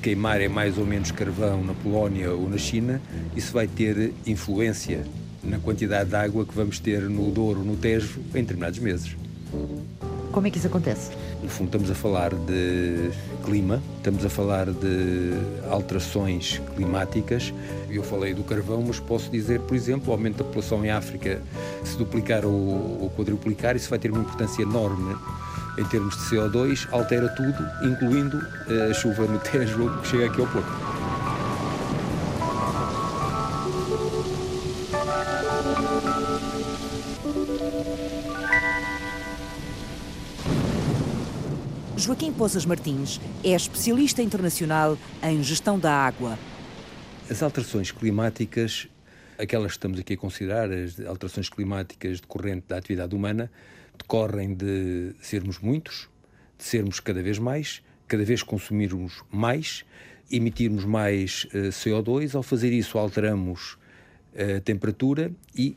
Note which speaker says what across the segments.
Speaker 1: queimar é mais ou menos carvão na Polónia ou na China, isso vai ter influência na quantidade de água que vamos ter no Douro, no Tejo, em determinados meses.
Speaker 2: Como é que isso acontece?
Speaker 1: No fundo, estamos a falar de clima, estamos a falar de alterações climáticas. Eu falei do carvão, mas posso dizer, por exemplo, o aumento da população em África, se duplicar ou quadruplicar, isso vai ter uma importância enorme em termos de CO2, altera tudo, incluindo eh, a chuva no Tejo que chega aqui ao Porto.
Speaker 2: Poças Martins é especialista internacional em gestão da água.
Speaker 1: As alterações climáticas, aquelas que estamos aqui a considerar, as alterações climáticas decorrentes da atividade humana, decorrem de sermos muitos, de sermos cada vez mais, cada vez consumirmos mais, emitirmos mais eh, CO2. Ao fazer isso, alteramos a temperatura e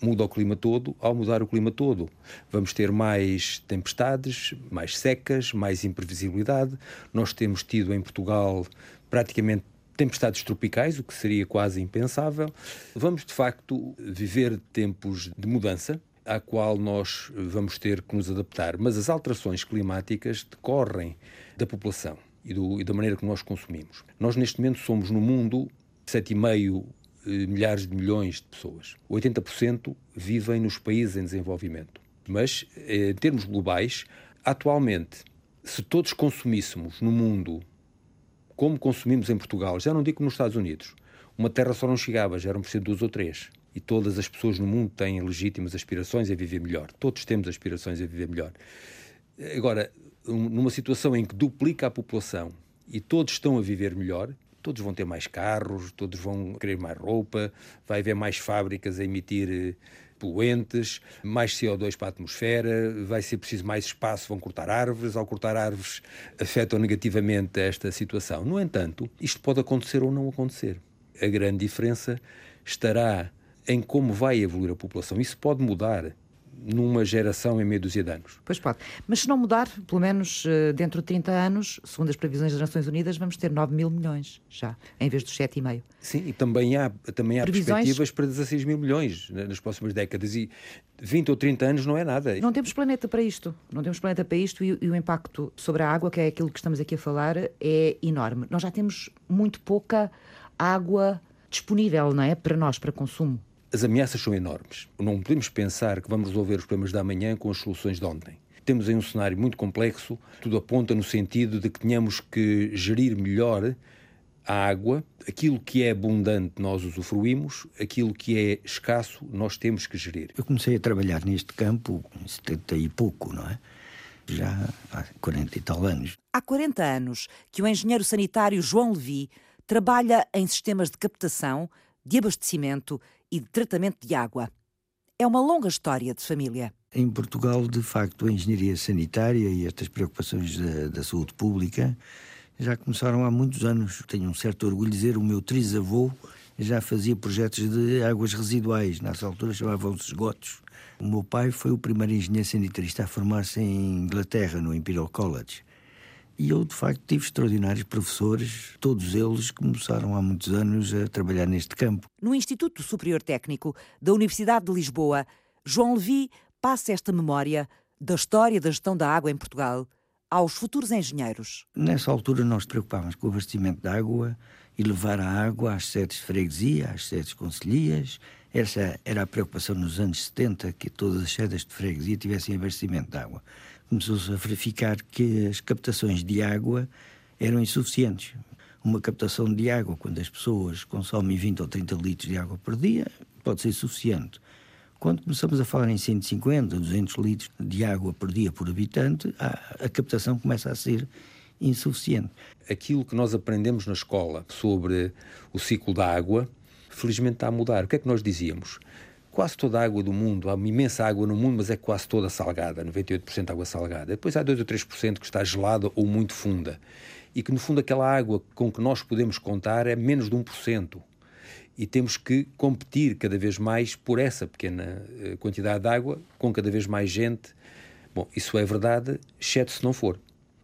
Speaker 1: muda o clima todo. Ao mudar o clima todo, vamos ter mais tempestades, mais secas, mais imprevisibilidade. Nós temos tido em Portugal praticamente tempestades tropicais, o que seria quase impensável. Vamos, de facto, viver tempos de mudança à qual nós vamos ter que nos adaptar. Mas as alterações climáticas decorrem da população e, do, e da maneira que nós consumimos. Nós, neste momento, somos no mundo 7,5 eh, milhares de milhões de pessoas. 80% vivem nos países em desenvolvimento. Mas, eh, em termos globais, atualmente, se todos consumíssemos no mundo como consumimos em Portugal, já não digo nos Estados Unidos, uma terra só não chegava, já eram por ser duas ou três e todas as pessoas no mundo têm legítimas aspirações a viver melhor. Todos temos aspirações a viver melhor. Agora, numa situação em que duplica a população e todos estão a viver melhor, todos vão ter mais carros, todos vão querer mais roupa, vai haver mais fábricas a emitir eh, poluentes, mais CO2 para a atmosfera, vai ser preciso mais espaço, vão cortar árvores, ao cortar árvores afetam negativamente esta situação. No entanto, isto pode acontecer ou não acontecer. A grande diferença estará em como vai evoluir a população. Isso pode mudar numa geração em meia dúzia de anos.
Speaker 2: Pois pode. Mas se não mudar, pelo menos eh, dentro de 30 anos, segundo as previsões das Nações Unidas, vamos ter 9 mil milhões já, em vez dos 7,5.
Speaker 1: Sim, e também há, também há previsões... perspectivas para 16 mil milhões nas próximas décadas. E 20 ou 30 anos não é nada.
Speaker 2: Não temos planeta para isto. Não temos planeta para isto e, e o impacto sobre a água, que é aquilo que estamos aqui a falar, é enorme. Nós já temos muito pouca água disponível, não é? Para nós, para consumo
Speaker 1: as ameaças são enormes. Não podemos pensar que vamos resolver os problemas da manhã com as soluções de ontem. Temos aí um cenário muito complexo, tudo aponta no sentido de que tenhamos que gerir melhor a água, aquilo que é abundante nós usufruímos, aquilo que é escasso nós temos que gerir.
Speaker 3: Eu comecei a trabalhar neste campo em 70 e pouco, não é? Já há 40 e tal anos.
Speaker 2: Há 40 anos que o engenheiro sanitário João Levi trabalha em sistemas de captação, de abastecimento e de tratamento de água. É uma longa história de família.
Speaker 3: Em Portugal, de facto, a engenharia sanitária e estas preocupações da, da saúde pública já começaram há muitos anos. Tenho um certo orgulho de dizer o meu trisavô já fazia projetos de águas residuais. Nessa altura chamavam-se esgotos. O meu pai foi o primeiro engenheiro sanitarista a formar-se em Inglaterra, no Imperial College. E eu, de facto, tive extraordinários professores, todos eles começaram há muitos anos a trabalhar neste campo.
Speaker 2: No Instituto Superior Técnico da Universidade de Lisboa, João Levi passa esta memória da história da gestão da água em Portugal aos futuros engenheiros.
Speaker 3: Nessa altura nós preocupávamos com o abastecimento de água e levar a água às sedes de freguesia, às sedes conselhias. Essa era a preocupação nos anos 70, que todas as sedes de freguesia tivessem abastecimento de água começou-se a verificar que as captações de água eram insuficientes. Uma captação de água, quando as pessoas consomem 20 ou 30 litros de água por dia, pode ser suficiente. Quando começamos a falar em 150, 200 litros de água por dia por habitante, a, a captação começa a ser insuficiente.
Speaker 1: Aquilo que nós aprendemos na escola sobre o ciclo da água, felizmente está a mudar. O que é que nós dizíamos? Quase toda a água do mundo, há uma imensa água no mundo, mas é quase toda salgada, 98% água salgada. Depois há 2 ou 3% que está gelada ou muito funda. E que, no fundo, aquela água com que nós podemos contar é menos de 1%. E temos que competir cada vez mais por essa pequena eh, quantidade de água, com cada vez mais gente. Bom, isso é verdade, exceto se não for.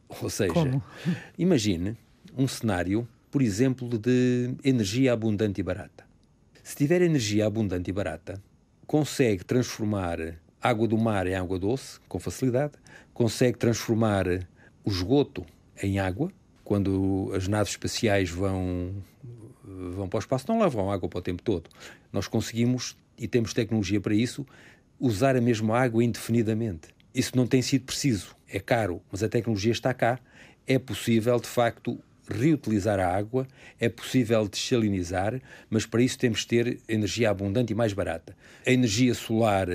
Speaker 1: Ou seja, Como? imagine um cenário, por exemplo, de energia abundante e barata. Se tiver energia abundante e barata, consegue transformar água do mar em água doce com facilidade, consegue transformar o esgoto em água. Quando as naves espaciais vão, vão para o espaço, não levam água para o tempo todo. Nós conseguimos, e temos tecnologia para isso, usar a mesma água indefinidamente. Isso não tem sido preciso, é caro, mas a tecnologia está cá. É possível, de facto, reutilizar a água, é possível desalinizar, mas para isso temos de ter energia abundante e mais barata. A energia solar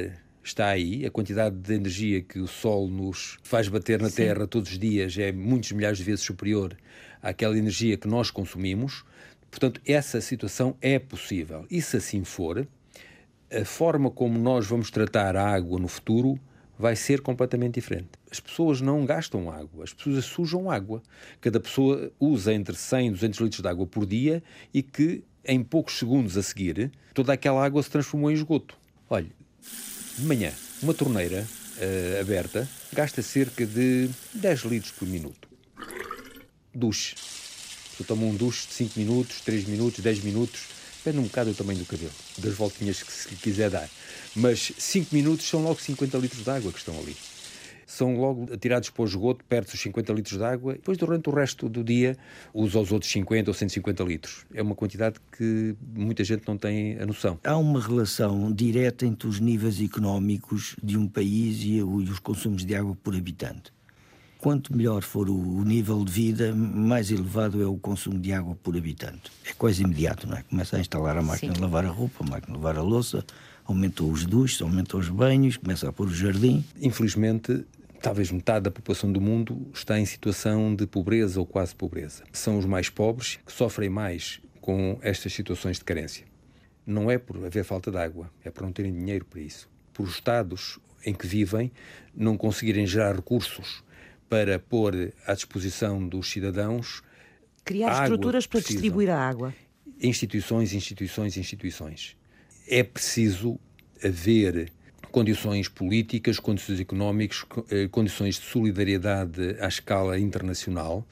Speaker 1: está aí, a quantidade de energia que o Sol nos faz bater na Sim. Terra todos os dias é muitos milhares de vezes superior àquela energia que nós consumimos. Portanto, essa situação é possível. E se assim for, a forma como nós vamos tratar a água no futuro vai ser completamente diferente. As pessoas não gastam água, as pessoas sujam água. Cada pessoa usa entre 100 e 200 litros de água por dia e que, em poucos segundos a seguir, toda aquela água se transformou em esgoto. Olha, de manhã, uma torneira uh, aberta gasta cerca de 10 litros por minuto. Duche. Se toma um duche de 5 minutos, 3 minutos, 10 minutos, depende um bocado do tamanho do cabelo, das voltinhas que se lhe quiser dar. Mas 5 minutos são logo 50 litros de água que estão ali. São logo atirados para o esgoto, perto dos 50 litros de água, e depois durante o resto do dia usa os outros 50 ou 150 litros. É uma quantidade que muita gente não tem a noção.
Speaker 3: Há uma relação direta entre os níveis económicos de um país e os consumos de água por habitante quanto melhor for o nível de vida, mais elevado é o consumo de água por habitante. É quase imediato, não é? Começa a instalar a máquina Sim. de lavar a roupa, a máquina de lavar a louça, aumentou os duches, aumentou os banhos, começa a pôr o jardim.
Speaker 1: Infelizmente, talvez metade da população do mundo está em situação de pobreza ou quase pobreza. São os mais pobres que sofrem mais com estas situações de carência. Não é por haver falta de água, é por não terem dinheiro para isso. Por os estados em que vivem não conseguirem gerar recursos para pôr à disposição dos cidadãos
Speaker 4: criar estruturas para distribuir a água.
Speaker 1: Instituições, instituições, instituições é preciso haver condições políticas, condições económicas, eh, condições de solidariedade à escala internacional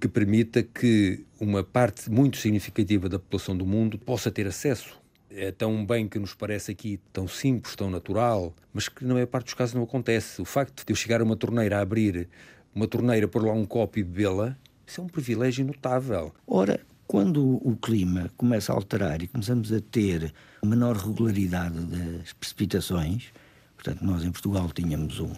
Speaker 1: que permita que uma parte muito significativa da população do mundo possa ter acesso. É tão bem que nos parece aqui tão simples, tão natural, mas que na maior parte dos casos não acontece. O facto de eu chegar a uma torneira a abrir uma torneira, pôr lá um copo e bebê-la, isso é um privilégio notável.
Speaker 3: Ora, quando o clima começa a alterar e começamos a ter menor regularidade das precipitações, portanto, nós em Portugal tínhamos um,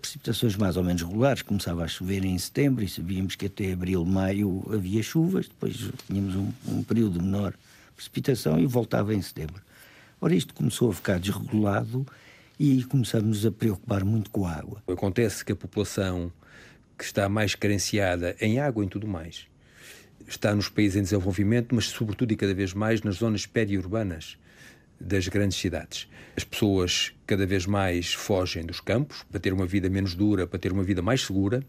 Speaker 3: precipitações mais ou menos regulares, começava a chover em setembro e sabíamos que até abril, maio havia chuvas, depois tínhamos um, um período menor precipitação e voltava em setembro. Ora, isto começou a ficar desregulado e começamos a preocupar muito com a água.
Speaker 1: Acontece que a população que está mais carenciada em água e tudo mais está nos países em desenvolvimento, mas sobretudo e cada vez mais nas zonas periurbanas das grandes cidades. As pessoas cada vez mais fogem dos campos para ter uma vida menos dura, para ter uma vida mais segura,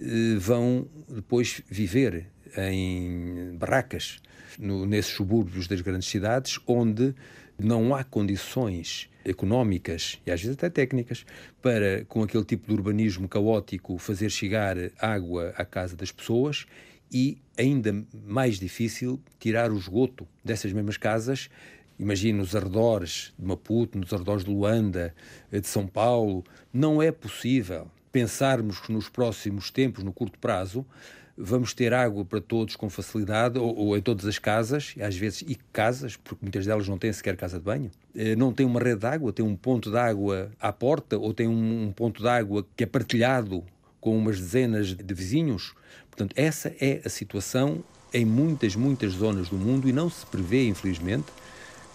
Speaker 1: eh, vão depois viver em barracas no, nesses subúrbios das grandes cidades, onde não há condições económicas e às vezes até técnicas para, com aquele tipo de urbanismo caótico, fazer chegar água à casa das pessoas e, ainda mais difícil, tirar o esgoto dessas mesmas casas. Imagina nos arredores de Maputo, nos arredores de Luanda, de São Paulo. Não é possível pensarmos que nos próximos tempos, no curto prazo, vamos ter água para todos com facilidade, ou, ou, em todas as casas, às vezes, e casas, porque muitas delas não têm sequer casa de banho. Eh, não tem uma rede de água, tem um ponto de água à porta, ou tem um ponto de água que é partilhado com umas dezenas de vizinhos. Portanto, essa é a situação em muitas, muitas zonas do mundo e não se prevê, infelizmente,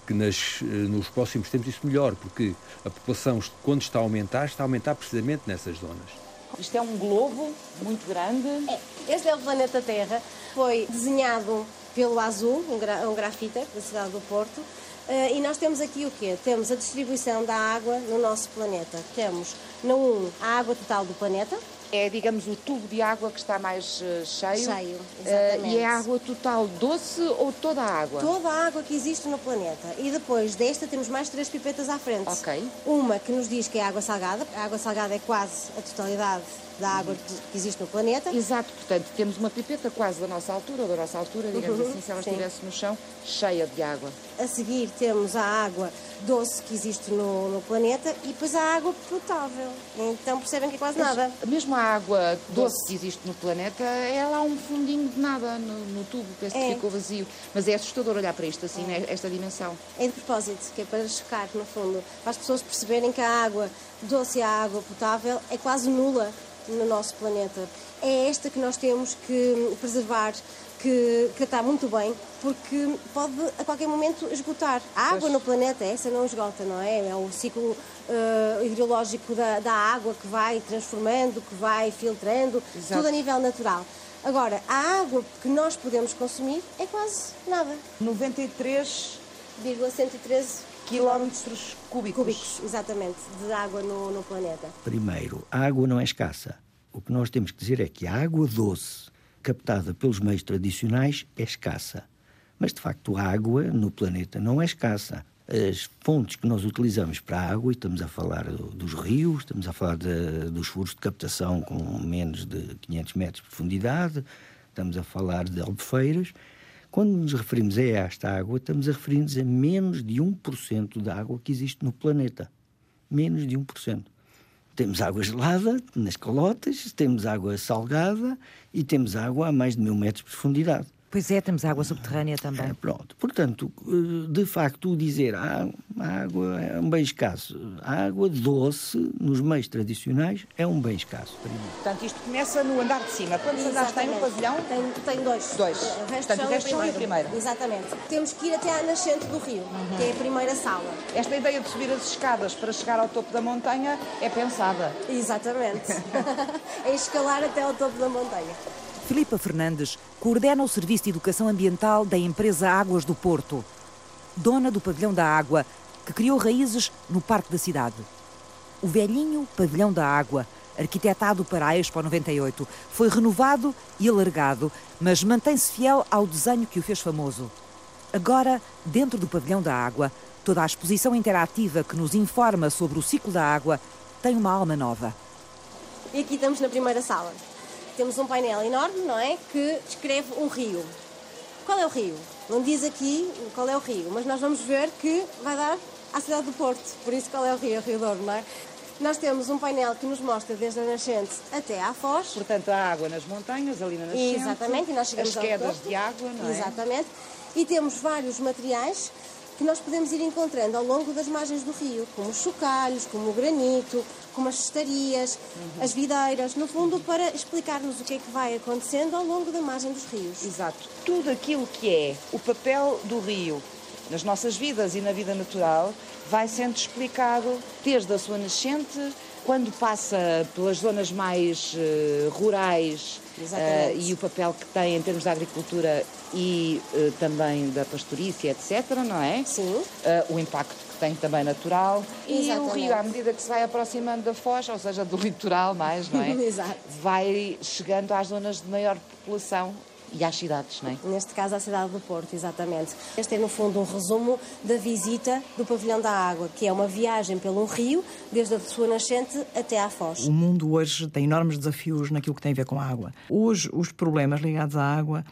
Speaker 1: que nas, eh, nos próximos tempos isso melhore, porque a população, quando está a aumentar, está a aumentar precisamente nessas zonas.
Speaker 4: Isto é um globo muito grande.
Speaker 5: É, este é o planeta Terra. Foi desenhado pelo Azul, um, gra um grafiter da cidade do Porto, Uh, e nós temos aqui o quê? Temos a distribuição da água no nosso planeta. Temos, no 1, a água total do planeta,
Speaker 4: é, digamos, o tubo de água que está mais uh, cheio.
Speaker 5: Cheio, exatamente. Uh,
Speaker 4: e é água total doce ou toda a água?
Speaker 5: Toda a água que existe no planeta. E depois desta temos mais três pipetas à frente.
Speaker 4: Ok.
Speaker 5: Uma que nos diz que é água salgada. A água salgada é quase a totalidade da água que existe no planeta.
Speaker 4: Exato, portanto, temos uma pipeta quase da nossa altura, ou da nossa altura, digamos uhum, assim, se ela sim. estivesse no chão, cheia de água.
Speaker 5: A seguir temos a água doce que existe no, no planeta e depois a água potável. Então percebem que é quase nada.
Speaker 4: Mesmo a água doce, doce que existe no planeta, é lá um fundinho de nada no, no tubo, parece é. que ficou vazio. Mas é assustador olhar para isto assim, é. esta dimensão.
Speaker 5: É de propósito, que é para chocar, no fundo, para as pessoas perceberem que a água doce e a água potável é quase nula no nosso planeta. É esta que nós temos que preservar, que tratar muito bem, porque pode a qualquer momento esgotar. A água pois. no planeta, essa não esgota, não é? É o ciclo uh, hidrológico da, da, água que vai transformando, que vai filtrando, Exato. tudo a nível natural. Agora, a água que nós podemos consumir é quase nada.
Speaker 4: 93,113 quilómetros cúbicos.
Speaker 5: Cúbicos, exatamente, de água no, no planeta.
Speaker 3: Primeiro, a água não é escassa. O que nós temos que dizer é que a água doce, captada pelos meios tradicionais, é escassa. Mas, de facto, a água no planeta não é escassa. As fontes que nós utilizamos para a água, e estamos a falar dos rios, estamos a falar de, dos furos de captação com menos de 500 metros de profundidade, estamos a falar de albufeiras, quando nos referimos a esta água, estamos a referir-nos a menos de 1% da água que existe no planeta. Menos de 1%. Temos água gelada nas calotas, temos água salgada e temos água a mais de mil metros de profundidade.
Speaker 4: Pois é, temos água subterrânea também. É,
Speaker 3: pronto. Portanto, de facto, dizer ah, a água é um bem escasso. A água doce, nos meios tradicionais, é um bem escasso.
Speaker 4: Portanto, isto começa no andar de cima. Quantos andares tem no pavilhão?
Speaker 5: Tem, tem dois.
Speaker 4: Dois. O resto Portanto, o resto são o primeiro.
Speaker 5: Exatamente. Temos que ir até à nascente do rio, uhum. que é a primeira sala.
Speaker 4: Esta ideia de subir as escadas para chegar ao topo da montanha é pensada.
Speaker 5: Exatamente. é escalar até ao topo da montanha.
Speaker 2: Filipa Fernandes coordena o Serviço de Educação Ambiental da empresa Águas do Porto, dona do Pavilhão da Água, que criou raízes no Parque da Cidade. O velhinho Pavilhão da Água, arquitetado para a Expo 98, foi renovado e alargado, mas mantém-se fiel ao desenho que o fez famoso. Agora, dentro do Pavilhão da Água, toda a exposição interativa que nos informa sobre o ciclo da água tem uma alma nova.
Speaker 5: E aqui estamos na primeira sala temos um painel enorme, não é? Que descreve um rio. Qual é o rio? Não diz aqui qual é o rio, mas nós vamos ver que vai dar à cidade do Porto. Por isso, qual é o rio? É o Rio Douro, não é? Nós temos um painel que nos mostra desde a nascente até à foz.
Speaker 4: Portanto, a água nas montanhas, ali na nascente.
Speaker 5: Exatamente, e nós chegamos
Speaker 4: as quedas de água, não
Speaker 5: é? Exatamente. E temos vários materiais que nós podemos ir encontrando ao longo das margens do rio, como os chocalhos, como o granito, como as cestarias, uhum. as videiras, no fundo para explicar-nos o que é que vai acontecendo ao longo da margem dos rios.
Speaker 4: Exato. Tudo aquilo que é o papel do rio nas nossas vidas e na vida natural vai sendo explicado desde a sua nascente, quando passa pelas zonas mais uh, rurais uh, e o papel que tem em termos da agricultura e uh, também da pastorícia, etc., não é?
Speaker 5: Sim.
Speaker 4: o impacto tem também natural. Exatamente. E o rio, à medida que se vai aproximando da foz, ou seja, do litoral mais, não é?
Speaker 5: Exato.
Speaker 4: Vai chegando às zonas de maior população e às cidades, não é?
Speaker 5: Neste caso, à cidade do Porto, exatamente. Este é, no fundo, um resumo da visita do Pavilhão da Água, que é uma viagem pelo rio, desde a sua nascente até à foz.
Speaker 6: O mundo hoje tem enormes desafios naquilo que tem a ver com a água. Hoje, os problemas ligados à água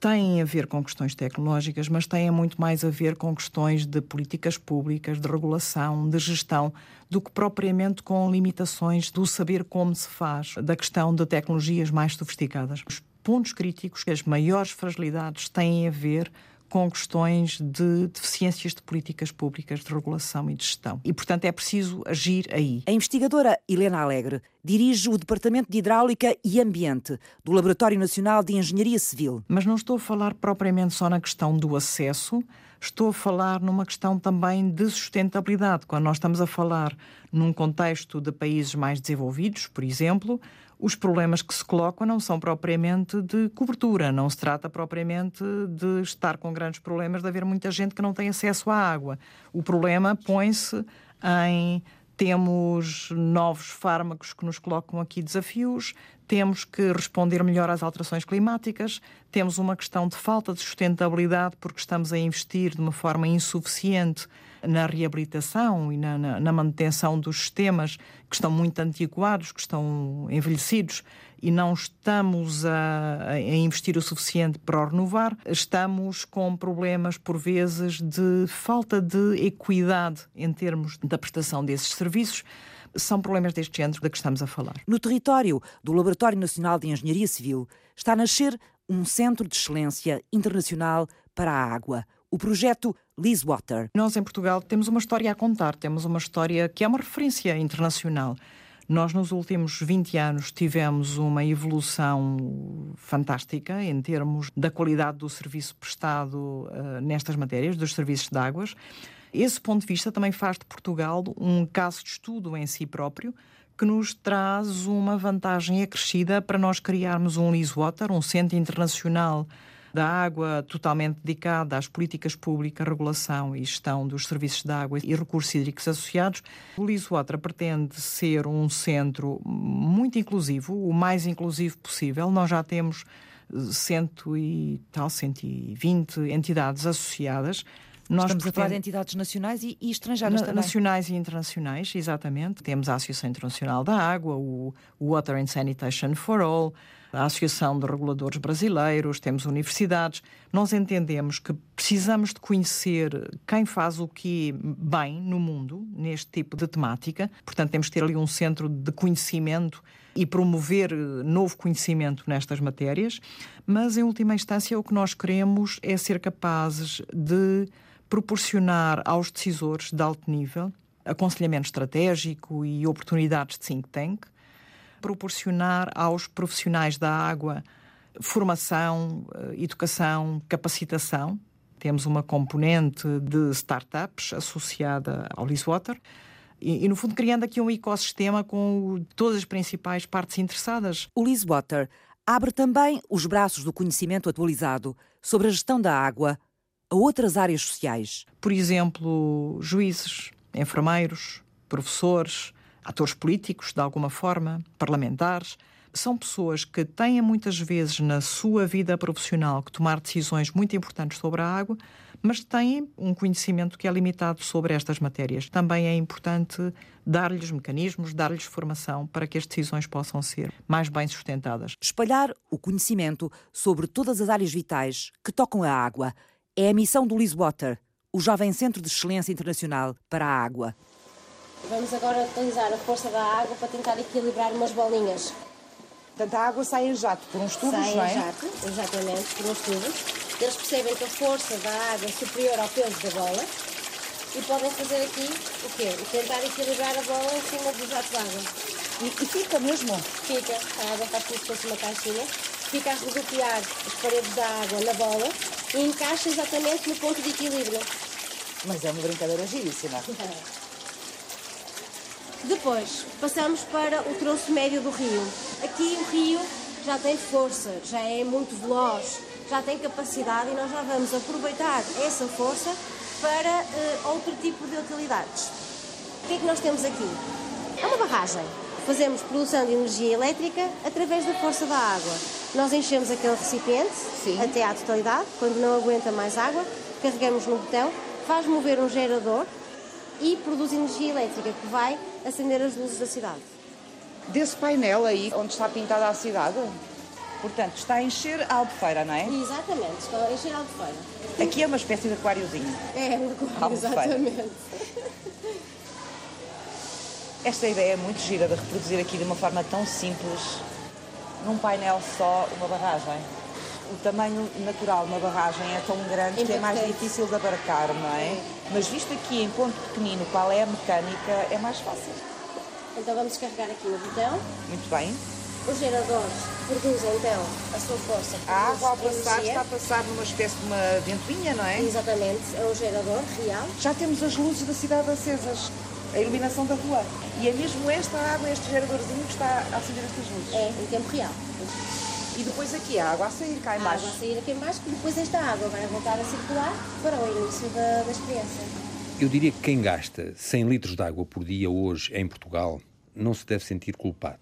Speaker 6: têm a ver com questões tecnológicas, mas têm muito mais a ver com questões de políticas públicas, de regulação, de gestão, do que propriamente com limitações do saber como se faz, da questão de tecnologias mais sofisticadas. Os pontos críticos, as maiores fragilidades têm a ver com questões de deficiências de políticas públicas de regulação e de gestão. E, portanto, é preciso agir aí.
Speaker 2: A investigadora Helena Alegre dirige o Departamento de Hidráulica e Ambiente do Laboratório Nacional de Engenharia Civil.
Speaker 6: Mas não estou a falar propriamente só na questão do acesso, estou a falar numa questão também de sustentabilidade. Quando nós estamos a falar num contexto de países mais desenvolvidos, por exemplo, os problemas que se colocam não são propriamente de cobertura, não se trata propriamente de estar com grandes problemas, de haver muita gente que não tem acesso à água. O problema põe-se em temos novos fármacos que nos colocam aqui desafios, temos que responder melhor às alterações climáticas, temos uma questão de falta de sustentabilidade porque estamos a investir de uma forma insuficiente na reabilitação e na, na, na manutenção dos sistemas que estão muito antiquados, que estão envelhecidos e não estamos a, a, investir o suficiente para o renovar, estamos com problemas, por vezes, de falta de equidade em termos da prestação desses serviços. São problemas deste género da que estamos a falar.
Speaker 2: No território do Laboratório Nacional de Engenharia Civil está a nascer um centro de excelência internacional para a água, o projeto Water.
Speaker 6: Nós, em Portugal, temos uma história a contar, temos uma história que é uma referência internacional. Nós, nos últimos 20 anos, tivemos uma evolução fantástica em termos da qualidade do serviço prestado uh, nestas matérias, dos serviços de águas. Esse ponto de vista também faz de Portugal um caso de estudo em si próprio, que nos traz uma vantagem acrescida para nós criarmos um Water, um centro internacional da água totalmente dedicada às políticas públicas, regulação e gestão dos serviços de água e recursos hídricos associados. O Lisboa pretende ser um centro muito inclusivo, o mais inclusivo possível. Nós já temos cento e tal, 120 entidades associadas.
Speaker 2: Nós Estamos a falar de entidades nacionais e, e estrangeiras na, também.
Speaker 6: Nacionais e internacionais, exatamente. Temos a Associação Internacional da Água, o Water and Sanitation for All, a Associação de Reguladores Brasileiros, temos universidades. Nós entendemos que precisamos de conhecer quem faz o que bem no mundo, neste tipo de temática. Portanto, temos de ter ali um centro de conhecimento e promover novo conhecimento nestas matérias. Mas, em última instância, o que nós queremos é ser capazes de proporcionar aos decisores de alto nível aconselhamento estratégico e oportunidades de think tank proporcionar aos profissionais da água formação, eh, educação, capacitação. Temos uma componente de startups associada ao Liswater e, e, no fundo, criando aqui um ecossistema com todas as principais partes interessadas.
Speaker 2: O Liswater abre também os braços do conhecimento atualizado sobre a gestão da água a outras áreas sociais.
Speaker 6: Por exemplo, juízes, enfermeiros, professores, atores políticos, de alguma forma, parlamentares, são pessoas que têm muitas vezes na sua vida profissional que tomar decisões muito importantes sobre a água, mas têm um conhecimento que é limitado sobre estas matérias. Também é importante dar-lhes mecanismos, dar-lhes formação para que as decisões possam ser mais bem sustentadas.
Speaker 2: Espalhar o conhecimento sobre todas as áreas vitais que tocam a água é a missão do Liswater, o jovem Centro de Excelência Internacional para a Água.
Speaker 5: Vamos agora utilizar a força da água para tentar equilibrar umas bolinhas.
Speaker 7: Portanto, a água sai em jato por uns tubos,
Speaker 5: sai
Speaker 7: não
Speaker 5: é? Sai em jato, exatamente, por uns tubos. Eles percebem que a força da água é superior ao peso da bola e podem fazer aqui o quê? Tentar equilibrar a bola em cima do jato de água.
Speaker 7: E, e, fica mesmo?
Speaker 5: Fica. A água faz como se fosse uma caixinha. Fica a rodopiar as paredes da água na bola e encaixa exatamente no ponto de equilíbrio.
Speaker 7: Mas é uma brincadeira giríssima.
Speaker 5: Depois, passamos para o troço médio do rio. Aqui o rio já tem força, já é muito veloz, já tem capacidade e nós já vamos aproveitar essa força para uh, outro tipo de utilidades. O que é que nós temos aqui? É uma barragem. Fazemos produção de energia elétrica através da força da água. Nós enchemos aquele recipiente Sim. até à totalidade, quando não aguenta mais água, carregamos no botão, faz mover um gerador e produz energia elétrica que vai acender as luzes da cidade.
Speaker 7: Desse painel aí onde está pintada a cidade? Portanto, está a encher a albufeira, não é?
Speaker 5: Exatamente, está a encher a albufeira.
Speaker 7: Aqui é uma espécie de aquáriozinho.
Speaker 5: É, um aquário, exatamente.
Speaker 7: Esta ideia é muito gira de reproduzir aqui de uma forma tão simples, num painel só, uma barragem o tamanho natural de uma barragem é tão grande que é mais difícil de abarcar, não é? Mas visto aqui em ponto pequenino qual é a mecânica, é mais fácil.
Speaker 5: Então vamos carregar aqui no botão.
Speaker 7: Muito bem.
Speaker 5: O gerador produz então a sua força.
Speaker 7: A água ao passar
Speaker 5: energia.
Speaker 7: está a passar numa espécie de uma ventoinha, não é?
Speaker 5: Exatamente, é um gerador real.
Speaker 7: Já temos as luzes da cidade acesas, a iluminação da rua. E é mesmo esta água, este geradorzinho que está a acender estas luzes.
Speaker 5: É, em tempo real.
Speaker 7: E depois aqui a água a sair cá
Speaker 5: A
Speaker 7: em
Speaker 5: água a sair aqui em baixo e depois esta água vai voltar a circular para o início da, da experiência.
Speaker 1: Eu diria que quem gasta 100 litros de água por dia hoje em Portugal não se deve sentir culpado.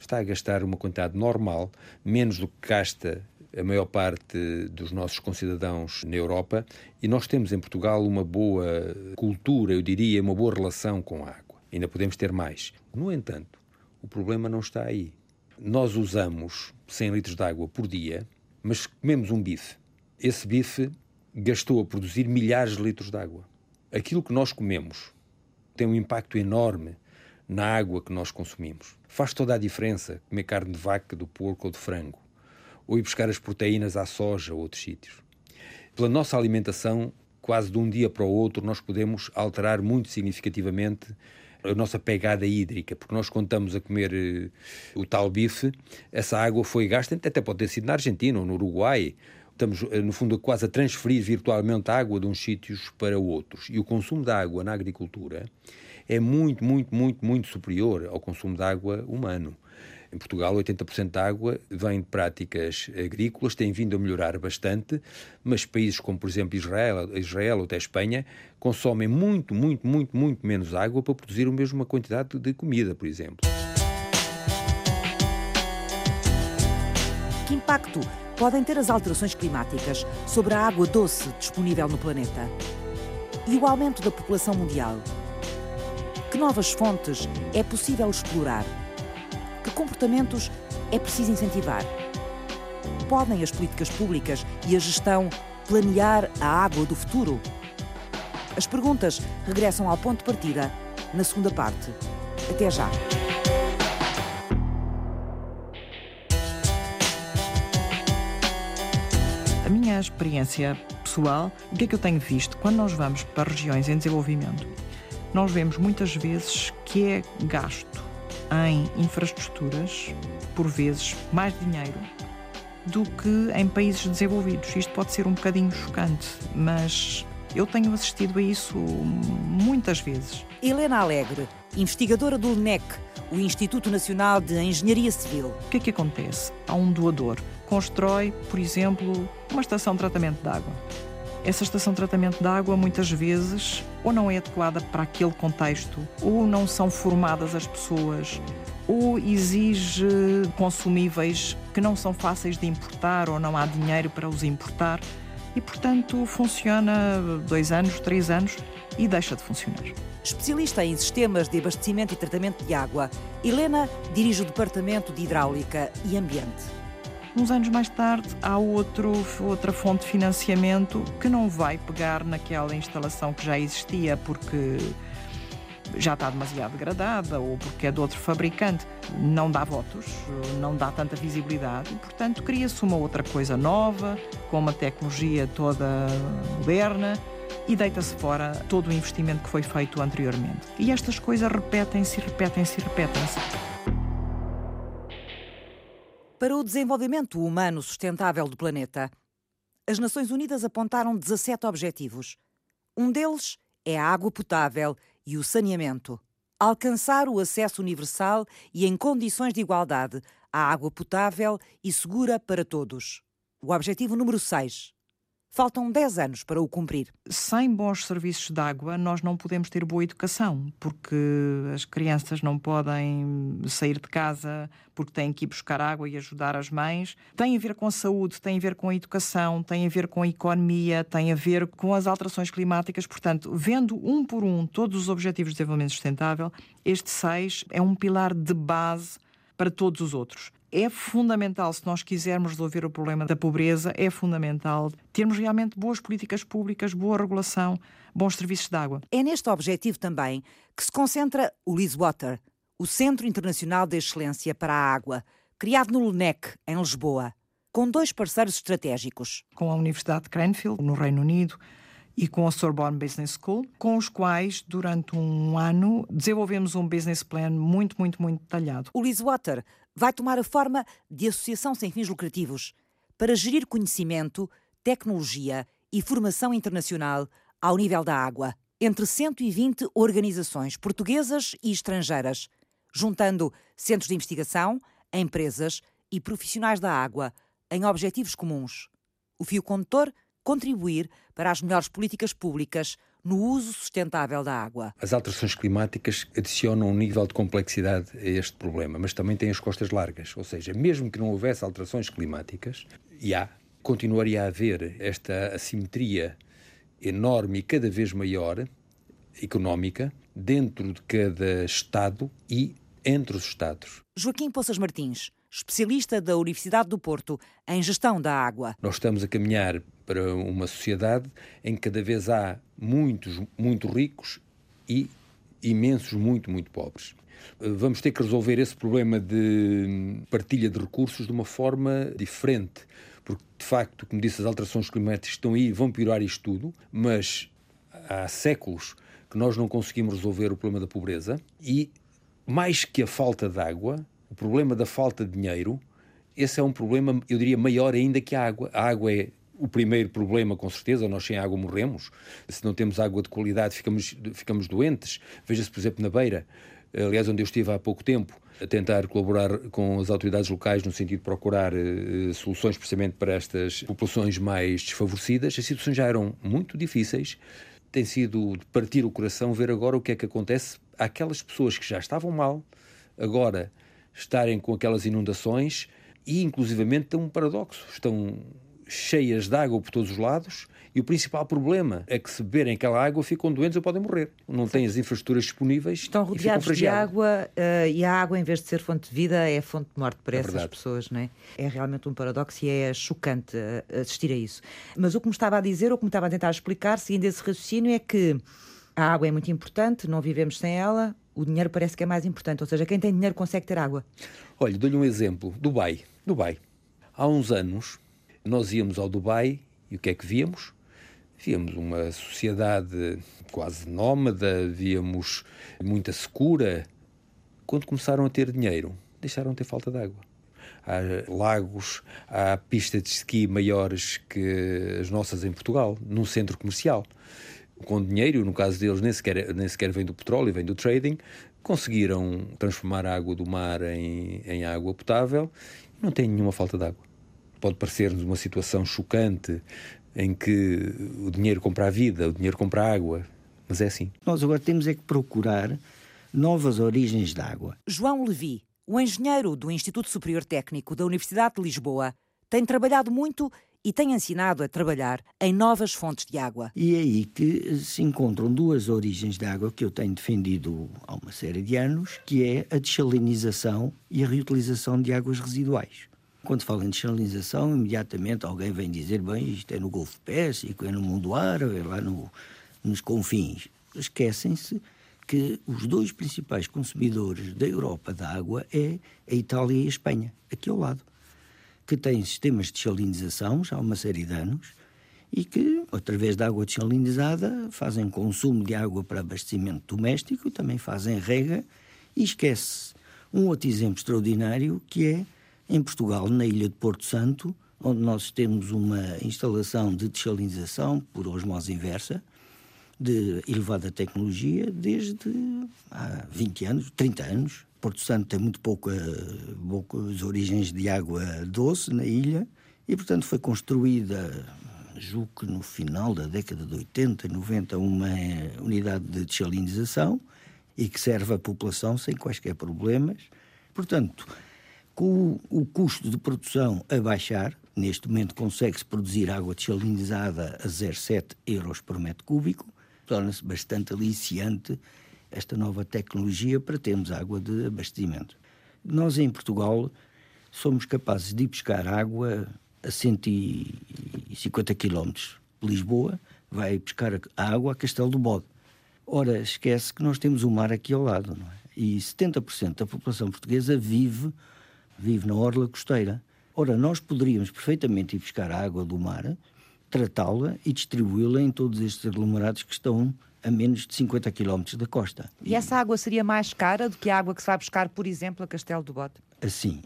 Speaker 1: Está a gastar uma quantidade normal, menos do que gasta a maior parte dos nossos concidadãos na Europa, e nós temos em Portugal uma boa cultura, eu diria, uma boa relação com a água. Ainda podemos ter mais. No entanto, o problema não está aí. Nós usamos 100 litros de água por dia, mas comemos um bife. Esse bife gastou a produzir milhares de litros de água. Aquilo que nós comemos tem um impacto enorme na água que nós consumimos. Faz toda a diferença comer carne de vaca, do porco ou de frango, ou ir buscar as proteínas à soja ou outros sítios. Pela nossa alimentação, quase de um dia para o outro, nós podemos alterar muito significativamente a nossa pegada hídrica, porque nós contamos a comer eh, o tal bife, essa água foi gasta, até pode ter sido na Argentina ou no Uruguai, estamos, eh, no fundo, quase a transferir virtualmente a água de uns sítios para outros. E o consumo de água na agricultura é muito, muito, muito, muito superior ao consumo de água humano. Em Portugal, 80% da água vem de práticas agrícolas, tem vindo a melhorar bastante, mas países como, por exemplo, Israel, Israel ou até Espanha consomem muito, muito, muito, muito menos água para produzir a mesma quantidade de comida, por exemplo.
Speaker 2: Que impacto podem ter as alterações climáticas sobre a água doce disponível no planeta? E o aumento da população mundial? Que novas fontes é possível explorar? Que comportamentos é preciso incentivar? Podem as políticas públicas e a gestão planear a água do futuro? As perguntas regressam ao ponto de partida na segunda parte. Até já.
Speaker 6: A minha experiência pessoal, o que é que eu tenho visto? Quando nós vamos para regiões em desenvolvimento, nós vemos muitas vezes que é gasto em infraestruturas, por vezes mais dinheiro, do que em países desenvolvidos. Isto pode ser um bocadinho chocante, mas eu tenho assistido a isso muitas vezes.
Speaker 2: Helena Alegre, investigadora do LNEC, o Instituto Nacional de Engenharia Civil.
Speaker 6: O que é que acontece? Há um doador, constrói, por exemplo, uma estação de tratamento de água. Essa estação de tratamento de água muitas vezes ou não é adequada para aquele contexto, ou não são formadas as pessoas, ou exige consumíveis que não são fáceis de importar ou não há dinheiro para os importar e, portanto, funciona dois anos, três anos e deixa de funcionar.
Speaker 2: Especialista em sistemas de abastecimento e tratamento de água, Helena dirige o Departamento de Hidráulica e Ambiente.
Speaker 6: Uns anos mais tarde, há outro, outra fonte de financiamento que não vai pegar naquela instalação que já existia porque já está demasiado degradada ou porque é de outro fabricante. Não dá votos, não dá tanta visibilidade portanto, cria-se uma outra coisa nova, com uma tecnologia toda moderna e deita-se fora todo o investimento que foi feito anteriormente. E estas coisas repetem-se, repetem-se, repetem-se.
Speaker 2: Para o desenvolvimento humano sustentável do planeta, as Nações Unidas apontaram 17 objetivos. Um deles é a água potável e o saneamento. Alcançar o acesso universal e em condições de igualdade à água potável e segura para todos. O objetivo número 6. Faltam 10 anos para o cumprir.
Speaker 6: Sem bons serviços de água, nós não podemos ter boa educação, porque as crianças não podem sair de casa porque têm que ir buscar água e ajudar as mães. Tem a ver com a saúde, tem a ver com a educação, tem a ver com a economia, tem a ver com as alterações climáticas. Portanto, vendo um por um todos os Objetivos de Desenvolvimento Sustentável, este 6 é um pilar de base para todos os outros é fundamental, se nós quisermos resolver o problema da pobreza, é fundamental termos realmente boas políticas públicas, boa regulação, bons serviços de água.
Speaker 2: É neste objetivo também que se concentra o Liswater, o Centro Internacional de Excelência para a Água, criado no LNEC, em Lisboa, com dois parceiros estratégicos.
Speaker 6: Com a Universidade de Cranfield, no Reino Unido, e com a Sorbonne Business School, com os quais, durante um ano, desenvolvemos um business plan muito, muito, muito detalhado.
Speaker 2: O Liswater vai tomar a forma de associação sem fins lucrativos para gerir conhecimento, tecnologia e formação internacional ao nível da água, entre 120 organizações portuguesas e estrangeiras, juntando centros de investigação, empresas e profissionais da água em objetivos comuns. O fio condutor contribuir para as melhores políticas públicas no uso sustentável da água.
Speaker 1: As alterações climáticas adicionam um nível de complexidade a este problema, mas também têm as costas largas. Ou seja, mesmo que não houvesse alterações climáticas, e há, continuaria a haver esta assimetria enorme e cada vez maior económica dentro de cada Estado e entre os Estados.
Speaker 2: Joaquim Poças Martins, especialista da Universidade do Porto em gestão da água.
Speaker 1: Nós estamos a caminhar para uma sociedade em que cada vez há muitos muito ricos e imensos muito, muito pobres. Vamos ter que resolver esse problema de partilha de recursos de uma forma diferente, porque de facto, como disse, as alterações climáticas estão aí vão piorar isto tudo, mas há séculos que nós não conseguimos resolver o problema da pobreza e, mais que a falta de água, o problema da falta de dinheiro, esse é um problema, eu diria, maior ainda que a água. A água é o primeiro problema, com certeza, nós sem água morremos. Se não temos água de qualidade, ficamos, ficamos doentes. Veja-se, por exemplo, na Beira, aliás, onde eu estive há pouco tempo, a tentar colaborar com as autoridades locais no sentido de procurar uh, soluções precisamente para estas populações mais desfavorecidas. As situações já eram muito difíceis. Tem sido de partir o coração ver agora o que é que acontece àquelas pessoas que já estavam mal, agora estarem com aquelas inundações e, inclusivamente, tem um paradoxo. Estão cheias de água por todos os lados e o principal problema é que se beberem aquela água ficam doentes ou podem morrer. Não têm as infraestruturas disponíveis.
Speaker 4: Estão rodeados de água uh, e a água, em vez de ser fonte de vida, é fonte de morte para é essas verdade. pessoas. Não é? é realmente um paradoxo e é chocante uh, assistir a isso. Mas o que me estava a dizer, ou que me estava a tentar explicar, seguindo esse raciocínio, é que a água é muito importante, não vivemos sem ela, o dinheiro parece que é mais importante. Ou seja, quem tem dinheiro consegue ter água.
Speaker 1: Olha, dou-lhe um exemplo. Dubai. Dubai. Há uns anos, nós íamos ao Dubai e o que é que víamos? Víamos uma sociedade quase nómada, víamos muita secura. Quando começaram a ter dinheiro, deixaram de ter falta de água. Há lagos, há pistas de esqui maiores que as nossas em Portugal, num centro comercial com dinheiro, no caso deles nem sequer, nem sequer vem do petróleo, vem do trading, conseguiram transformar a água do mar em, em água potável e não tem nenhuma falta de água. Pode parecer-nos uma situação chocante em que o dinheiro compra a vida, o dinheiro compra a água, mas é assim.
Speaker 3: Nós agora temos é que procurar novas origens de água.
Speaker 2: João Levi, o engenheiro do Instituto Superior Técnico da Universidade de Lisboa, tem trabalhado muito e tem ensinado a trabalhar em novas fontes de água.
Speaker 3: E é aí que se encontram duas origens de água que eu tenho defendido há uma série de anos, que é a desalinização e a reutilização de águas residuais. Quando falo em desalinização, imediatamente alguém vem dizer, bem, isto é no Golfo Pérsico, é no mundo árabe, é lá no, nos confins. Esquecem-se que os dois principais consumidores da Europa de água é a Itália e a Espanha, aqui ao lado que têm sistemas de desalinização já há uma série de anos e que, através da água desalinizada, fazem consumo de água para abastecimento doméstico, também fazem rega. E esquece um outro exemplo extraordinário que é em Portugal, na ilha de Porto Santo, onde nós temos uma instalação de desalinização por osmose inversa de elevada tecnologia desde há 20 anos, 30 anos, Porto Santo tem muito pouca, poucas origens de água doce na ilha e, portanto, foi construída, julgo que no final da década de 80 e 90, uma unidade de desalinização e que serve a população sem quaisquer problemas. Portanto, com o custo de produção a baixar, neste momento consegue-se produzir água desalinizada a 0,7 euros por metro cúbico, torna-se bastante aliciante esta nova tecnologia para termos água de abastecimento. Nós, em Portugal, somos capazes de ir buscar água a 150 km de Lisboa, vai buscar água a Castelo do Bode. Ora, esquece que nós temos o mar aqui ao lado, não é? E 70% da população portuguesa vive, vive na orla costeira. Ora, nós poderíamos perfeitamente ir buscar a água do mar, tratá-la e distribuí-la em todos estes aglomerados que estão a menos de 50 km da costa.
Speaker 4: E essa água seria mais cara do que a água que se vai buscar, por exemplo, a Castelo do Bote?
Speaker 3: assim: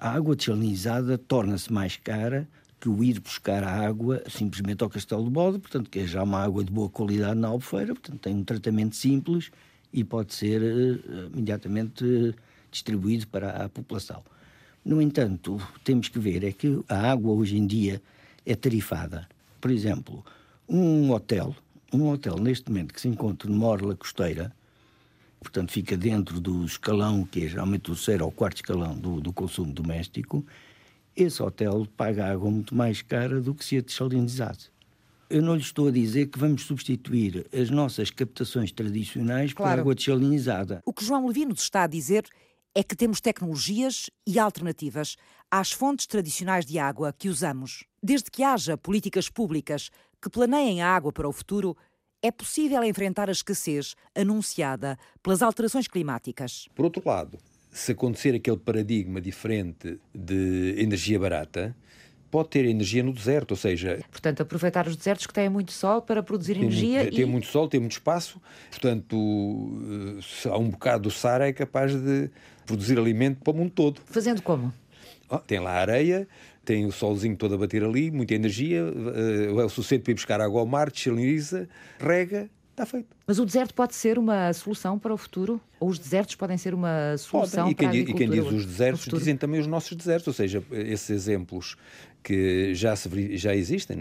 Speaker 3: a água desalinizada torna-se mais cara que o ir buscar a água simplesmente ao Castelo de Bode, portanto, que é já uma água de boa qualidade na Albufeira, portanto, tem um tratamento simples e pode ser uh, imediatamente distribuído para a população. No entanto, temos que ver é que a água hoje em dia é tarifada. Por exemplo, um hotel, um hotel neste momento que se encontra numa orla costeira, portanto fica dentro do escalão que é geralmente o terceiro ou quarto escalão do, do consumo doméstico, esse hotel paga água muito mais cara do que se a desalinizasse. Eu não lhe estou a dizer que vamos substituir as nossas captações tradicionais claro. por água desalinizada.
Speaker 2: O que João Levino está a dizer é que temos tecnologias e alternativas às fontes tradicionais de água que usamos. Desde que haja políticas públicas que planeiem a água para o futuro, é possível enfrentar a escassez anunciada pelas alterações climáticas.
Speaker 1: Por outro lado, se acontecer aquele paradigma diferente de energia barata, pode ter energia no deserto, ou seja...
Speaker 4: Portanto, aproveitar os desertos que têm muito sol para produzir tem energia
Speaker 1: muito, e... Tem muito sol, tem muito espaço, portanto, há um bocado do Sara é capaz de produzir alimento para o mundo todo.
Speaker 4: Fazendo como?
Speaker 1: Oh, tem lá a areia, tem o solzinho todo a bater ali, muita energia, uh, é o suficiente para ir buscar água ao mar, desaliniza, rega, está feito.
Speaker 4: Mas o deserto pode ser uma solução para o futuro? Ou os desertos podem ser uma solução
Speaker 1: podem.
Speaker 4: E para
Speaker 1: quem,
Speaker 4: a agricultura?
Speaker 1: E quem diz os desertos dizem também os nossos desertos, ou seja, esses exemplos que já, se, já existem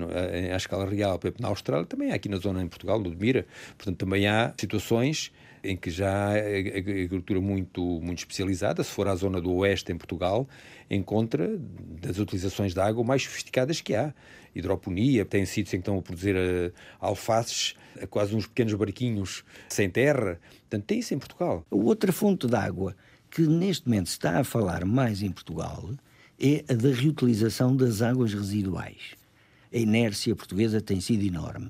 Speaker 1: à escala real, por exemplo, na Austrália, também há aqui na zona em Portugal, no Mira, portanto também há situações em que já há agricultura muito, muito especializada, se for à zona do oeste em Portugal, encontra das utilizações de água mais sofisticadas que há. Hidroponia, tem sítios em que estão a produzir uh, alfaces, uh, quase uns pequenos barquinhos sem terra. Portanto, tem isso em Portugal.
Speaker 3: Outra fonte de água que neste momento se está a falar mais em Portugal é a da reutilização das águas residuais. A inércia portuguesa tem sido enorme,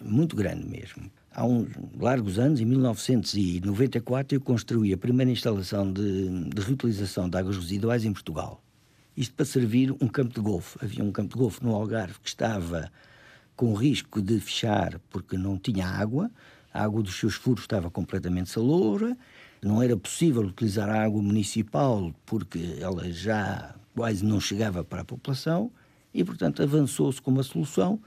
Speaker 3: muito grande mesmo. Há uns largos anos, em 1994, eu construí a primeira instalação de, de reutilização de águas residuais em Portugal. Isto para servir um campo de golfe. Havia um campo de golfe no Algarve que estava com risco de fechar porque não tinha água, a água dos seus furos estava completamente saloura, não era possível utilizar a água municipal porque ela já quase não chegava para a população e, portanto, avançou-se com uma solução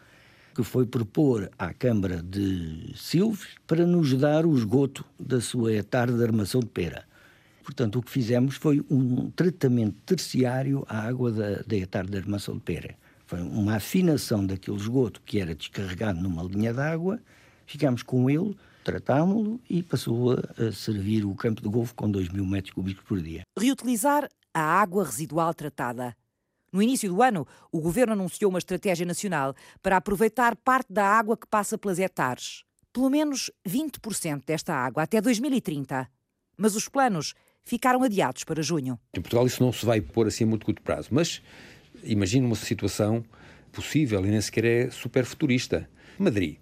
Speaker 3: que foi propor à Câmara de Silves para nos dar o esgoto da sua hectare de armação de pera. Portanto, o que fizemos foi um tratamento terciário à água da, da hectare de armação de pera. Foi uma afinação daquele esgoto que era descarregado numa linha d'água, ficámos com ele, tratámo-lo e passou a, servir o campo de golfe com 2 mil metros cúbicos por dia.
Speaker 2: Reutilizar a água residual tratada no início do ano, o governo anunciou uma estratégia nacional para aproveitar parte da água que passa pelas hectares. Pelo menos 20% desta água até 2030. Mas os planos ficaram adiados para junho.
Speaker 1: Em Portugal isso não se vai pôr assim a muito curto prazo, mas imagine uma situação possível e nem sequer é super futurista. Madrid.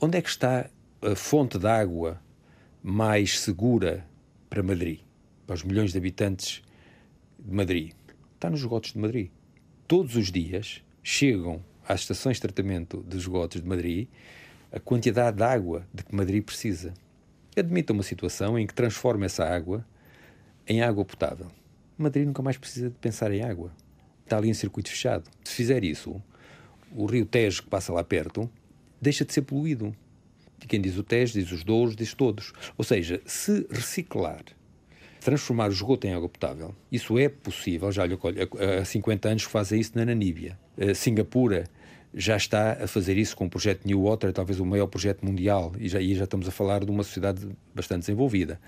Speaker 1: Onde é que está a fonte de água mais segura para Madrid? Para os milhões de habitantes de Madrid? Está nos esgotos de Madrid todos os dias chegam às estações de tratamento de esgotos de Madrid a quantidade de água de que Madrid precisa. Admita uma situação em que transforma essa água em água potável. Madrid nunca mais precisa de pensar em água. Está ali em circuito fechado. Se fizer isso, o rio Tejo, que passa lá perto, deixa de ser poluído. E quem diz o Tejo, diz os Douros, diz todos. Ou seja, se reciclar transformar o esgoto em água potável. Isso é possível, já olha, há 50 anos fazem isso na Namíbia. Singapura já está a fazer isso com o projeto New Water, talvez o maior projeto mundial, e já, e já estamos a falar de uma sociedade bastante desenvolvida.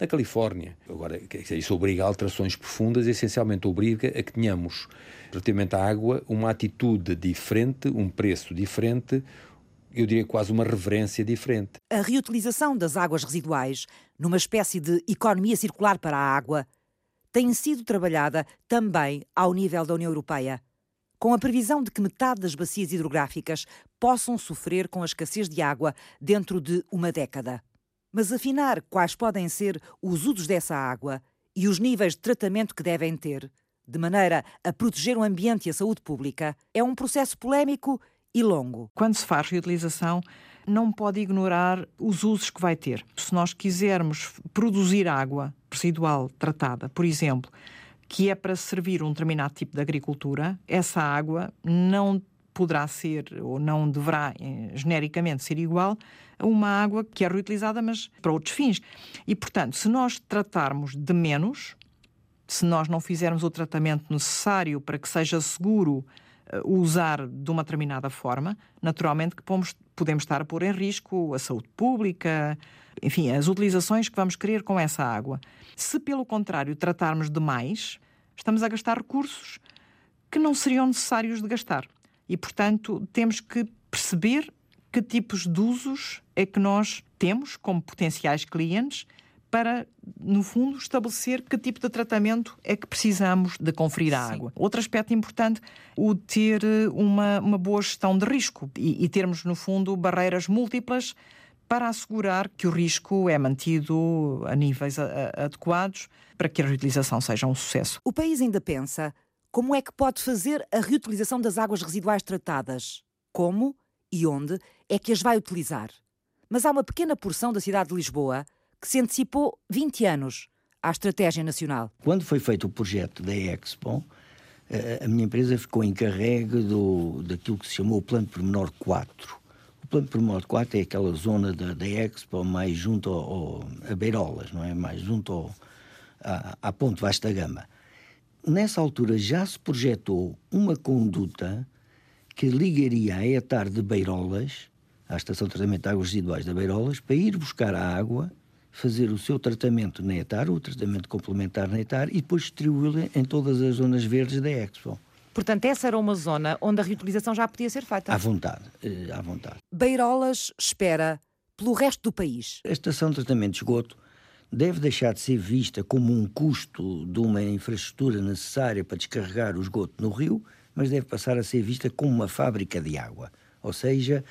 Speaker 1: Na Califórnia, agora, isso obriga a alterações profundas e essencialmente obriga a que tenhamos, relativamente à água, uma atitude diferente, um preço diferente, eu diria quase uma reverência diferente.
Speaker 2: A reutilização das águas residuais, numa espécie de economia circular para a água, tem sido trabalhada também ao nível da União Europeia, com a previsão de que metade das bacias hidrográficas possam sofrer com a escassez de água dentro de uma década. Mas afinar quais podem ser os usos dessa água e os níveis de tratamento que devem ter, de maneira a proteger o ambiente e a saúde pública, é um processo polémico e longo.
Speaker 6: Quando se faz reutilização, não pode ignorar os usos que vai ter. Se nós quisermos produzir água residual tratada, por exemplo, que é para servir um determinado tipo de agricultura, essa água não poderá ser ou não deverá eh, genericamente ser igual a uma água que é reutilizada, mas para outros fins. E, portanto, se nós tratarmos de menos, se nós não fizermos o tratamento necessário para que seja seguro usar de uma determinada forma, naturalmente que pomos, podemos estar a pôr em risco a saúde pública, enfim, as utilizações que vamos querer com essa água. Se, pelo contrário, tratarmos demais, estamos a gastar recursos que não seriam necessários de gastar. E, portanto, temos que perceber que tipos de usos é que nós temos como potenciais clientes para, no fundo, estabelecer que tipo de tratamento é que precisamos de conferir à água. Outro aspecto importante, o ter uma, uma boa gestão de risco e, e termos, no fundo, barreiras múltiplas para assegurar que o risco é mantido a níveis adequados para que a reutilização seja um sucesso.
Speaker 2: O país ainda pensa como é que pode fazer a reutilização das águas residuais tratadas? Como e onde é que as vai utilizar? Mas há uma pequena porção da cidade de Lisboa que se antecipou 20 anos à estratégia nacional.
Speaker 3: Quando foi feito o projeto da Expo, eh, a minha empresa ficou encarregue do, daquilo que se chamou o Plano Pormenor 4. O Plano Pormenor 4 é aquela zona da, da Expo mais junto ao, ao, a Beirolas, não é? Mais junto ao, à, à Ponte Vasta Gama nessa altura já se projetou uma conduta que ligaria a etar de Beirolas, à Estação de Tratamento de Águas Residuais da Beirolas, para ir buscar a água, fazer o seu tratamento na etar, o tratamento complementar na etar, e depois distribuí-la em todas as zonas verdes da Expo.
Speaker 4: Portanto, essa era uma zona onde a reutilização já podia ser feita.
Speaker 3: À vontade, eh, à vontade.
Speaker 2: Beirolas espera pelo resto do país.
Speaker 3: A estação de tratamento de esgoto deve deixar de ser vista como um custo de uma infraestrutura necessária para descarregar o esgoto no rio, mas deve passar a ser vista como uma fábrica de água, ou seja,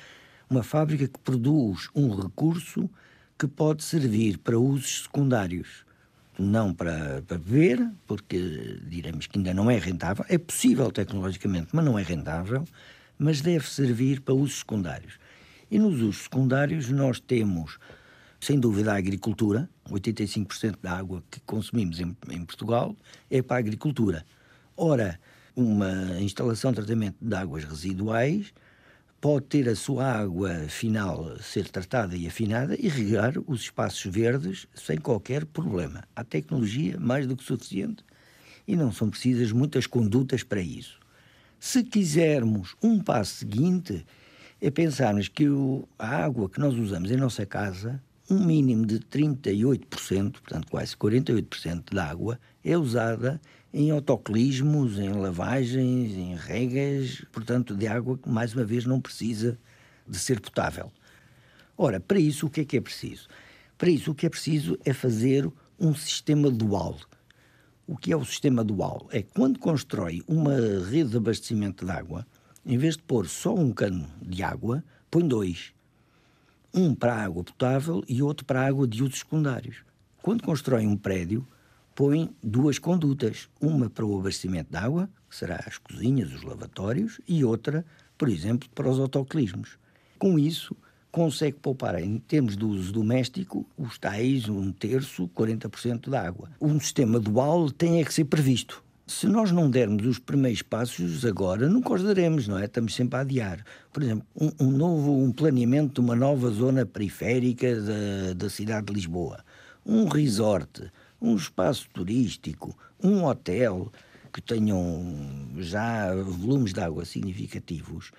Speaker 3: uma fábrica que produz um recurso que pode servir para usos secundários. Não para, para beber, porque diremos que ainda não é rentável, é possível tecnologicamente, mas não é rentável, mas deve servir para usos secundários. E nos usos secundários nós temos sem dúvida, a agricultura. 85% da água que consumimos em, em, Portugal é para a agricultura. Ora, uma instalação de tratamento de águas residuais pode ter a sua água final ser tratada e afinada e regar os espaços verdes sem qualquer problema. Há tecnologia mais do que suficiente e não são precisas muitas condutas para isso. Se quisermos um passo seguinte, é pensarmos que a água que nós usamos em nossa casa um mínimo de 38%, portanto quase 48% da água, é usada em autoclismos, em lavagens, em regas, portanto, de água que, mais uma vez, não precisa de ser potável. Ora, para isso, o que é que é preciso? Para isso, o que é preciso é fazer um sistema dual. O que é o sistema dual? É quando constrói uma rede de abastecimento de água, em vez de pôr só um cano de água, põe dois um para a água potável e outro para a água de usos secundários. Quando constrói um prédio, põe duas condutas, uma para o abastecimento de água, que será as cozinhas, os lavatórios, e outra, por exemplo, para os autoclismos. Com isso, consegue poupar, em termos de uso doméstico, os tais um terço, 40% da água. Um sistema dual tem é que ser previsto se nós não dermos os primeiros passos agora, nunca os daremos, não é? Estamos sempre a adiar. Por exemplo, um, um novo um planeamento de uma nova zona periférica da, da cidade de Lisboa, um resort, um espaço turístico, um hotel que tenham já volumes de água significativos,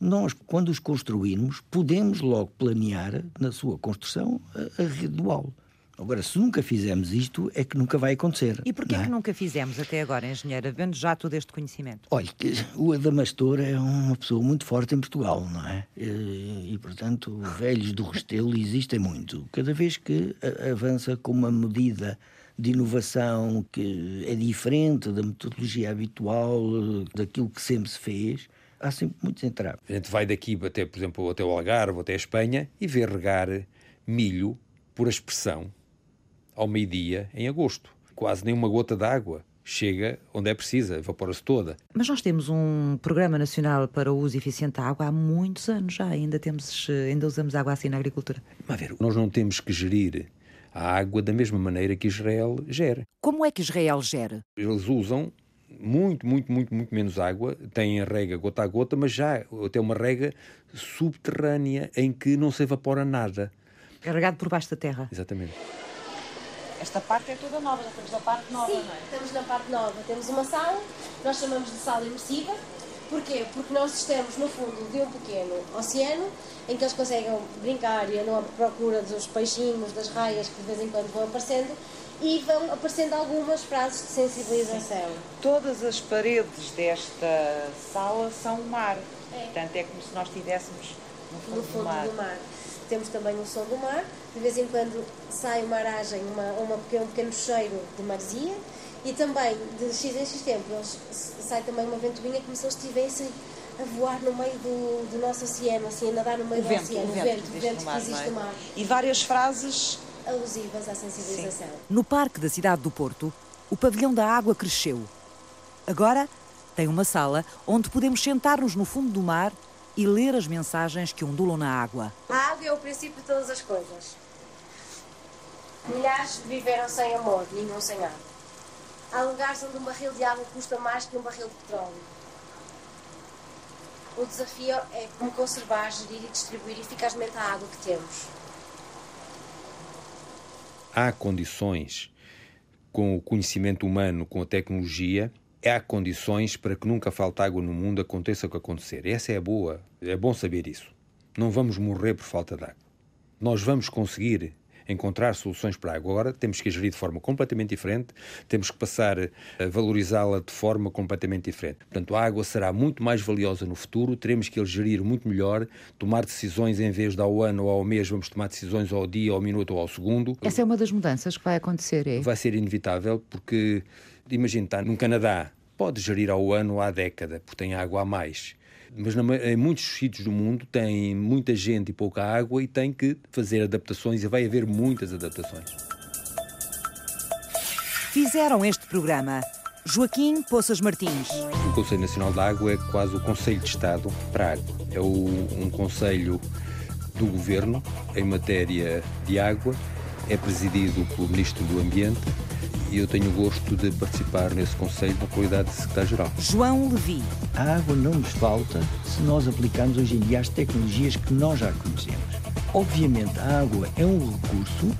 Speaker 3: nós, quando os construirmos, podemos logo planear na sua construção a, a rede dual. Agora, se nunca fizemos isto, é que nunca vai acontecer.
Speaker 4: E porquê
Speaker 3: é?
Speaker 4: que nunca fizemos até agora, engenheira, vendo já todo este conhecimento?
Speaker 3: Olha, o Adamastor é uma pessoa muito forte em Portugal, não é? E, e portanto, velhos do Restelo existem muito. Cada vez que avança com uma medida de inovação que é diferente da metodologia habitual, daquilo que sempre se fez, há sempre muitos entraves.
Speaker 1: A gente vai daqui até, por exemplo, até o Algarve, até a Espanha, e vê regar milho por aspersão ao meio-dia em agosto. Quase nenhuma gota d'água chega onde é precisa, evapora-se toda.
Speaker 4: Mas nós temos um Programa Nacional para o Uso Eficiente da Água há muitos anos já, ainda, temos, ainda usamos água assim na agricultura.
Speaker 1: Mas ver, nós não temos que gerir a água da mesma maneira que Israel gera.
Speaker 2: Como é que Israel gera?
Speaker 1: Eles usam muito, muito, muito, muito menos água, têm a rega gota a gota, mas já até uma rega subterrânea em que não se evapora nada.
Speaker 4: Carregado por baixo da terra.
Speaker 1: Exatamente.
Speaker 7: Esta parte é toda nova, já estamos na parte nova,
Speaker 5: Sim,
Speaker 7: não é?
Speaker 5: estamos na parte nova. Temos uma sala, nós chamamos de sala imersiva. Porquê? Porque nós estamos no fundo de um pequeno oceano em que eles conseguem brincar e andam à procura dos peixinhos, das raias que de vez em quando vão aparecendo e vão aparecendo algumas frases de sensibilização.
Speaker 7: Todas as paredes desta sala são mar.
Speaker 5: É.
Speaker 7: Portanto, é como se nós estivéssemos no fundo,
Speaker 5: no fundo
Speaker 7: do mar.
Speaker 5: do mar. Temos também o som do mar, de vez em quando sai uma aragem, uma, uma pequeno, um pequeno cheiro de maresia e também de X em X tempo eles, sai também uma ventoinha como se eles estivessem a voar no meio do, do nosso oceano, assim, a nadar no meio
Speaker 7: O
Speaker 5: do
Speaker 7: vento,
Speaker 5: oceano,
Speaker 7: o vento,
Speaker 5: o vento
Speaker 7: no
Speaker 5: que existe
Speaker 7: não é?
Speaker 5: no mar,
Speaker 7: E várias frases
Speaker 5: alusivas à sensibilização.
Speaker 2: No parque da cidade do Porto, o pavilhão da água cresceu. Agora tem uma sala onde podemos sentar-nos no fundo do mar e ler as mensagens que ondulam na água.
Speaker 5: A água é o princípio de todas as coisas. Milhares viveram sem amor, nenhum sem água. Há lugares onde um barril de água custa mais que um barril de petróleo. O desafio é como conservar, gerir e distribuir eficazmente a água que temos.
Speaker 1: Há condições, com o conhecimento humano, com a tecnologia, há condições para que nunca falte água no mundo, aconteça o que acontecer. Essa é boa, é bom saber isso. Não vamos morrer por falta de água. Nós vamos conseguir encontrar soluções para a água. Agora temos que gerir de forma completamente diferente, temos que passar a valorizá-la de forma completamente diferente. Portanto, a água será muito mais valiosa no futuro, teremos que gerir muito melhor, tomar decisões em vez de ao ano ou ao mês, vamos tomar decisões ao dia, ao minuto ou ao segundo.
Speaker 4: Essa é uma das mudanças que vai acontecer, é?
Speaker 1: Vai ser inevitável porque, imagina, está no Canadá, pode gerir ao ano ou à década, porque tem água a mais. Mas na, em muitos sítios do mundo tem muita gente e pouca água e tem que fazer adaptações e vai haver muitas adaptações.
Speaker 2: Fizeram este programa Joaquim Poças Martins,
Speaker 1: O Conselho Nacional da Água é quase o Conselho de Estado para a água. É o- um conselho do governo em matéria de água, é presidido pelo Ministro do Ambiente e eu tenho o gosto de participar nesse conselho na qualidade de Secretário-Geral.
Speaker 2: João Levi,
Speaker 3: A água não nos falta se nós aplicarmos hoje em dia as tecnologias que nós já conhecemos. Obviamente, a água é um recurso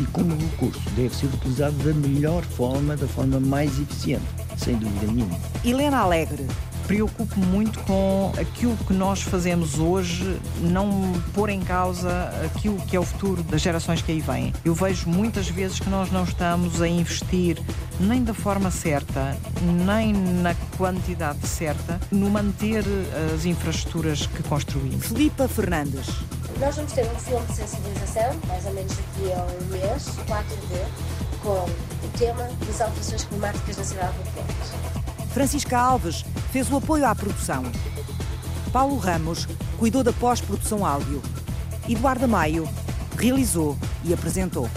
Speaker 3: e, como recurso, deve ser utilizado da melhor forma, da forma mais eficiente, sem dúvida nenhuma.
Speaker 2: Helena Alegre,
Speaker 6: Preocupo-me muito com aquilo que nós fazemos hoje, não pôr em causa aquilo que é o futuro das gerações que aí vêm. Eu vejo muitas vezes que nós não estamos a investir nem da forma certa, nem na quantidade certa, no manter as infraestruturas que construímos.
Speaker 2: Filipa Fernandes,
Speaker 5: Nós vamos ter um filme de sensibilização, mais ou menos daqui a um mês, 4D, com o tema das alterações climáticas na cidade do Porto.
Speaker 2: Francisca Alves fez o apoio à produção. Paulo Ramos cuidou da pós-produção áudio. Eduardo Maio realizou e apresentou.